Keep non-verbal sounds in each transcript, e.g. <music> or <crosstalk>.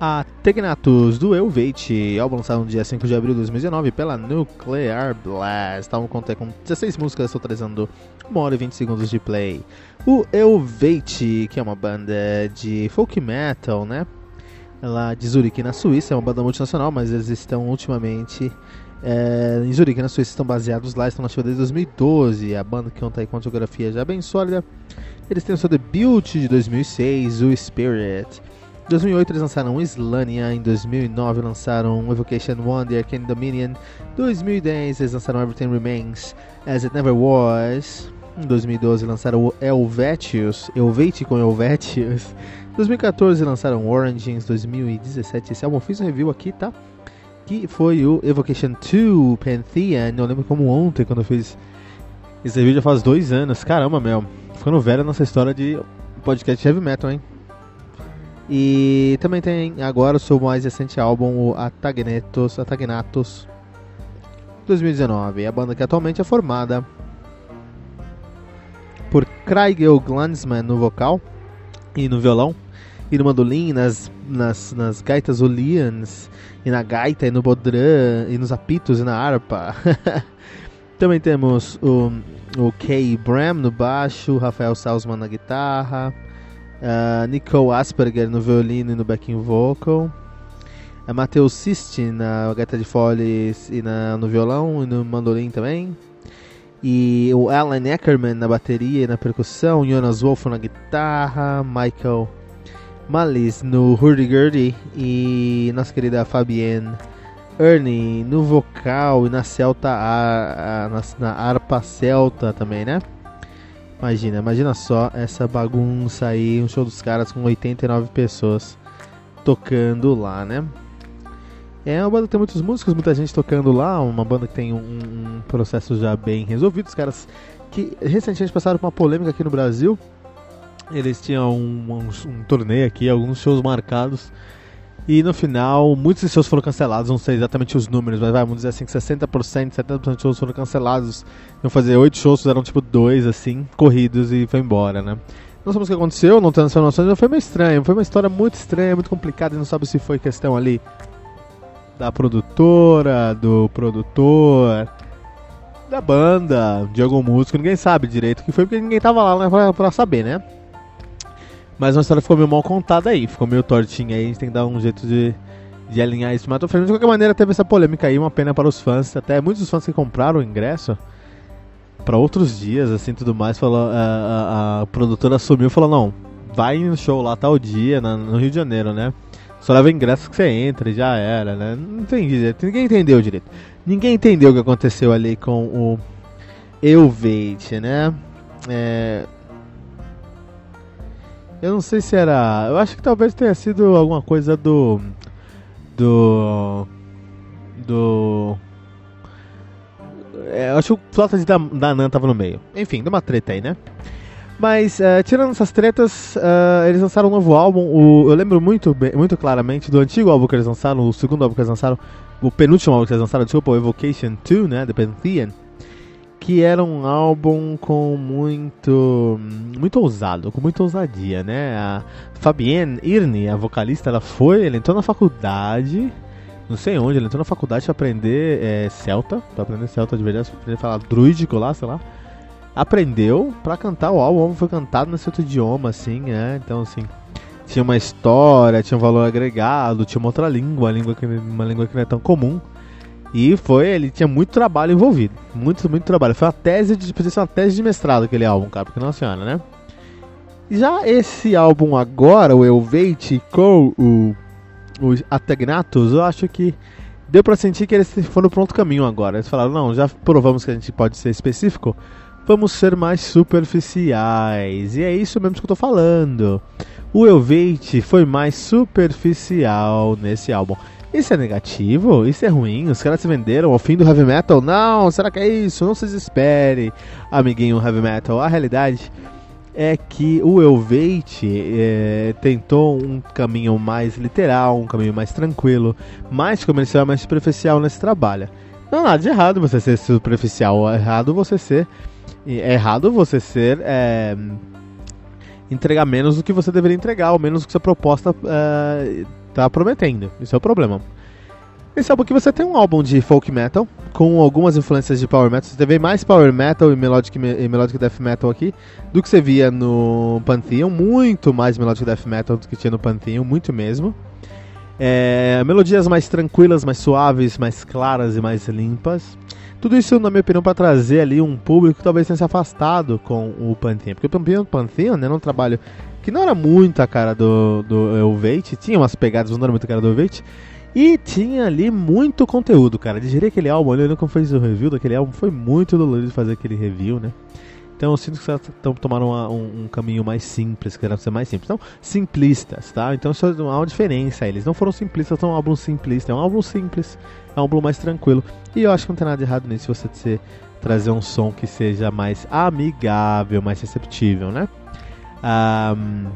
A Tegnatus do Elvate, álbum lançado no dia 5 de abril de 2019 pela Nuclear Blast. Álbum conta com 16 músicas, totalizando 1 hora e 20 segundos de play. O Elvate, que é uma banda de folk metal, né? Lá de Zurique, na Suíça, é uma banda multinacional, mas eles estão ultimamente é, em Zurique, na Suíça, estão baseados lá, estão na ativa desde 2012. A banda que conta aí com uma geografia já bem sólida. Eles têm o seu debut de 2006, o Spirit. Em 2008 eles lançaram Slania, em 2009 lançaram Evocation One, The Arcane Dominion, em 2010 eles lançaram Everything Remains, As It Never Was, em 2012 lançaram o Helvetius, com Helvetius, em 2014 lançaram Origins, 2017 esse álbum eu fiz um review aqui, tá? Que foi o Evocation 2 Pantheon, eu lembro como ontem quando eu fiz esse review já faz dois anos, caramba meu, ficando velho nessa história de podcast heavy metal, hein? E também tem agora o seu mais recente álbum, o Atagnetos, Atagnatos 2019. A banda que atualmente é formada por Craig Glansman no vocal e no violão, e no mandolim, nas, nas, nas gaitas Olians, e na gaita, e no bodrã, e nos apitos, e na harpa. <laughs> também temos o, o Kay Bram no baixo, Rafael Salzman na guitarra, Uh, Nicole Asperger no violino e no backing vocal. Uh, Matheus Sisti na gaita de foles e na, no violão e no mandolim também. E o Alan Eckerman na bateria e na percussão. Jonas Wolf na guitarra. Michael Malis no hurdy-gurdy. E nossa querida Fabienne Ernie no vocal e na celta, a, a, na, na harpa celta também, né? Imagina, imagina só essa bagunça aí, um show dos caras com 89 pessoas tocando lá, né? É uma banda que tem muitos músicos, muita gente tocando lá, uma banda que tem um, um processo já bem resolvido. Os caras que recentemente passaram por uma polêmica aqui no Brasil. Eles tinham um, um, um torneio aqui, alguns shows marcados e no final, muitos shows foram cancelados, não sei exatamente os números, mas vai, vamos dizer assim que 60%, 70% de shows foram cancelados. Iam fazer 8 shows, fizeram tipo 2 assim, corridos e foi embora, né? Não sabemos o que aconteceu, não temos noção, mas foi meio estranho, foi uma história muito estranha, muito complicada, e não sabe se foi questão ali da produtora, do produtor, da banda, de algum músico, ninguém sabe direito o que foi, porque ninguém tava lá né, pra, pra saber, né? Mas a história ficou meio mal contada aí, ficou meio tortinha aí, a gente tem que dar um jeito de, de alinhar isso. Mas de qualquer maneira teve essa polêmica aí, uma pena para os fãs, até muitos dos fãs que compraram o ingresso para outros dias, assim, tudo mais, falou, a, a, a produtora assumiu e falou, não, vai no show lá tal dia, na, no Rio de Janeiro, né? Só leva ingresso que você entra já era, né? Não entendi direito, ninguém entendeu direito. Ninguém entendeu o que aconteceu ali com o Elvate, né? É, eu não sei se era. Eu acho que talvez tenha sido alguma coisa do. Do. Do. É, eu acho que o Flota de Danan tava no meio. Enfim, deu uma treta aí, né? Mas, uh, tirando essas tretas, uh, eles lançaram um novo álbum. O, eu lembro muito, muito claramente do antigo álbum que eles lançaram, o segundo álbum que eles lançaram, o penúltimo álbum que eles lançaram, desculpa, o Evocation 2, né? The Pantheon que era um álbum com muito muito ousado, com muita ousadia, né? A Fabienne Irne, a vocalista, ela foi, ela entrou na faculdade, não sei onde, ela entrou na faculdade para aprender é, celta, para aprender celta de verdade, para aprender a falar druídico lá, sei lá. Aprendeu para cantar o álbum, foi cantado nesse outro idioma, assim, né? Então, assim, tinha uma história, tinha um valor agregado, tinha uma outra língua, uma língua que, uma língua que não é tão comum. E foi, ele tinha muito trabalho envolvido. Muito, muito trabalho. Foi uma tese de. Uma tese de mestrado aquele álbum, cara, porque não senhora, né? Já esse álbum agora, o Elvate, com o os Atagnatos, eu acho que deu pra sentir que eles foram pro outro caminho agora. Eles falaram, não, já provamos que a gente pode ser específico, vamos ser mais superficiais. E é isso mesmo que eu tô falando. O Elvate foi mais superficial nesse álbum. Isso é negativo? Isso é ruim? Os caras se venderam ao fim do heavy metal? Não, será que é isso? Não se desespere, amiguinho heavy metal. A realidade é que o Elvate é, tentou um caminho mais literal, um caminho mais tranquilo, mais comercial, mais superficial nesse trabalho. Não há nada de errado você ser superficial, é errado você ser. É errado você ser. É, entregar menos do que você deveria entregar, ou menos do que sua proposta é, prometendo. Isso é o problema. Esse álbum aqui você tem um álbum de folk metal, com algumas influências de power metal. Você vê mais power metal e melodic, e melodic death metal aqui do que você via no Pantheon. Muito mais melodic death metal do que tinha no Pantheon, muito mesmo. É, melodias mais tranquilas, mais suaves, mais claras e mais limpas. Tudo isso, na minha opinião, para trazer ali um público que talvez tenha se afastado com o Pantheon. Porque o Pantheon, Pantheon né, era um trabalho que não era muito a cara do, do Elvate, tinha umas pegadas, não era muito a cara do Elvate. E tinha ali muito conteúdo, cara. Digerir aquele álbum, eu nunca fiz o review daquele álbum, foi muito dolorido fazer aquele review, né? Então eu sinto que vocês tomaram uma, um, um, caminho mais simples, que era ser mais simples. Então, simplistas, tá? Então isso há uma diferença. Eles não foram simplistas, são um álbum simplista. É um álbum simples, é um álbum mais tranquilo. E eu acho que não tem nada de errado nisso você ser, trazer um som que seja mais amigável, mais receptível, né? Um,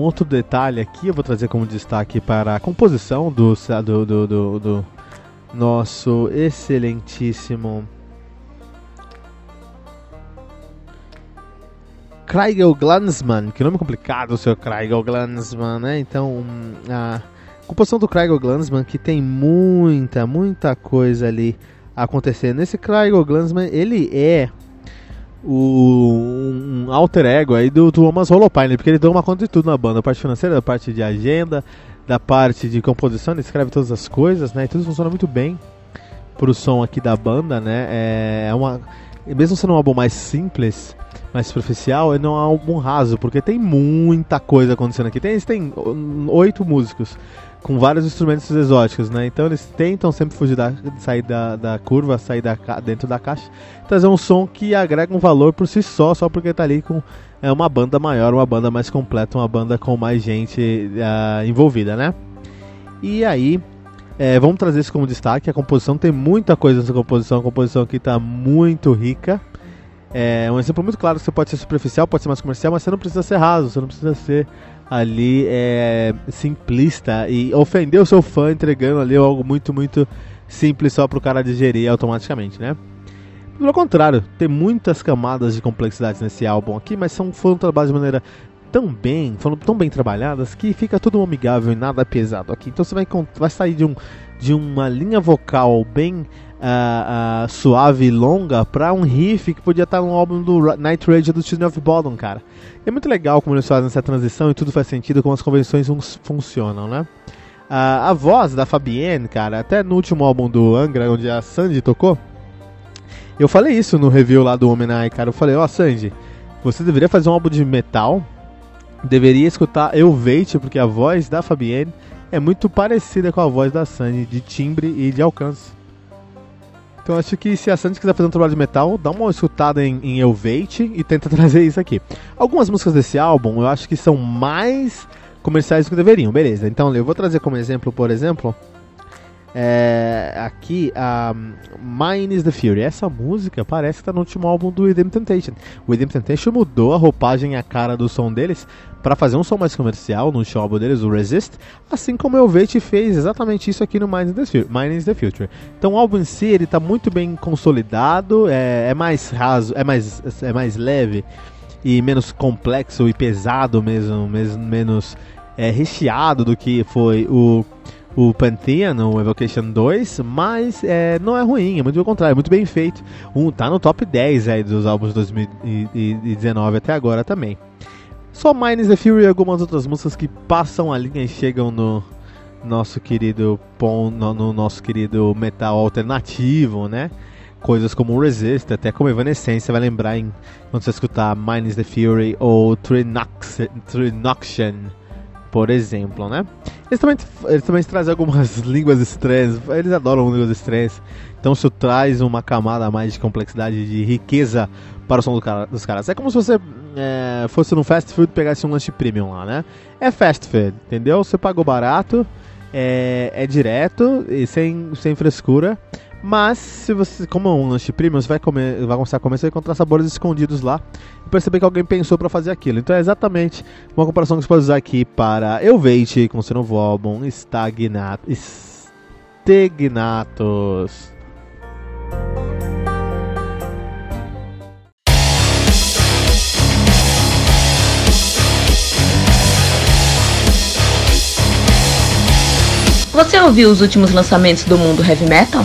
outro detalhe aqui eu vou trazer como destaque para a composição do, do, do, do, do nosso excelentíssimo Craigel Glansman, que nome complicado o seu Craigel Glansman, né? Então, a composição do Craigel Glansman, que tem muita, muita coisa ali acontecendo. Nesse Craigel Glansman, ele é o, um alter ego aí do Thomas Holopine, porque ele toma conta de tudo na banda, a parte financeira, da parte de agenda, da parte de composição, ele escreve todas as coisas, né? E tudo funciona muito bem pro som aqui da banda, né? É, é uma mesmo sendo um álbum mais simples, mais superficial, ele não é um álbum raso, porque tem muita coisa acontecendo aqui. Tem, têm oito músicos com vários instrumentos exóticos, né? Então eles tentam sempre fugir da, sair da, da curva, sair da, dentro da caixa, trazer um som que agrega um valor por si só, só porque tá ali com é uma banda maior, uma banda mais completa, uma banda com mais gente uh, envolvida, né? E aí, é, vamos trazer isso como destaque. A composição tem muita coisa nessa composição. A composição aqui está muito rica. É um exemplo muito claro que você pode ser superficial, pode ser mais comercial, mas você não precisa ser raso, você não precisa ser ali é, simplista e ofender o seu fã entregando ali algo muito, muito simples só para o cara digerir automaticamente, né? Pelo contrário, tem muitas camadas de complexidades nesse álbum aqui, mas são, foram trabalhadas de maneira tão bem, foram tão bem trabalhadas que fica tudo amigável e nada pesado aqui. Então você vai, vai sair de, um, de uma linha vocal bem uh, uh, suave e longa para um riff que podia estar no álbum do Night Rage do Children of Bodom, cara. É muito legal como eles fazem essa transição e tudo faz sentido, como as convenções funcionam, né? Uh, a voz da Fabienne, cara, até no último álbum do Angra, onde a Sandy tocou, eu falei isso no review lá do Homenai, cara. Eu falei, ó, oh, Sandy, você deveria fazer um álbum de metal deveria escutar Elvate, porque a voz da Fabienne é muito parecida com a voz da Sandy, de timbre e de alcance. Então acho que se a Sandy quiser fazer um trabalho de metal, dá uma escutada em, em Elvate e tenta <laughs> trazer isso aqui. Algumas músicas desse álbum eu acho que são mais comerciais do que deveriam, beleza. Então eu vou trazer como exemplo, por exemplo, é, aqui, a Mine is the Fury. Essa música parece que tá no último álbum do Within Temptation. O Within Temptation mudou a roupagem e a cara do som deles para fazer um som mais comercial no último álbum deles, o Resist, assim como o Elvete fez exatamente isso aqui no Mine is. Mine is the Future. Então o álbum em si ele tá muito bem consolidado, é, é mais raso, é mais, é mais leve e menos complexo e pesado mesmo, mesmo menos é, recheado do que foi o o Pantheon, o Evocation 2, mas é, não é ruim, é muito pelo contrário, é muito bem feito. Um, tá no top 10 aí dos álbuns de 2019 até agora também. Só Minus the Fury e algumas outras músicas que passam a linha e chegam no nosso querido pon, no, no nosso querido metal alternativo, né? Coisas como Resist, até como Evanescence, vai lembrar em, quando você escutar Minus the Fury ou Trinoxian por exemplo, né? Eles também, eles também trazem algumas <laughs> línguas estranhas, eles adoram línguas estranhas, então isso traz uma camada mais de complexidade, de riqueza para o som do cara, dos caras. É como se você é, fosse num fast food e pegasse um lanche premium lá, né? É fast food, entendeu? Você pagou barato, é, é direto e sem, sem frescura. Mas, se você, como é um lanche premium, você vai, comer, vai começar a comer, você vai encontrar sabores escondidos lá e perceber que alguém pensou para fazer aquilo. Então é exatamente uma comparação que você pode usar aqui para Elveite com seu novo álbum Stagnatos. Você ouviu os últimos lançamentos do mundo heavy metal?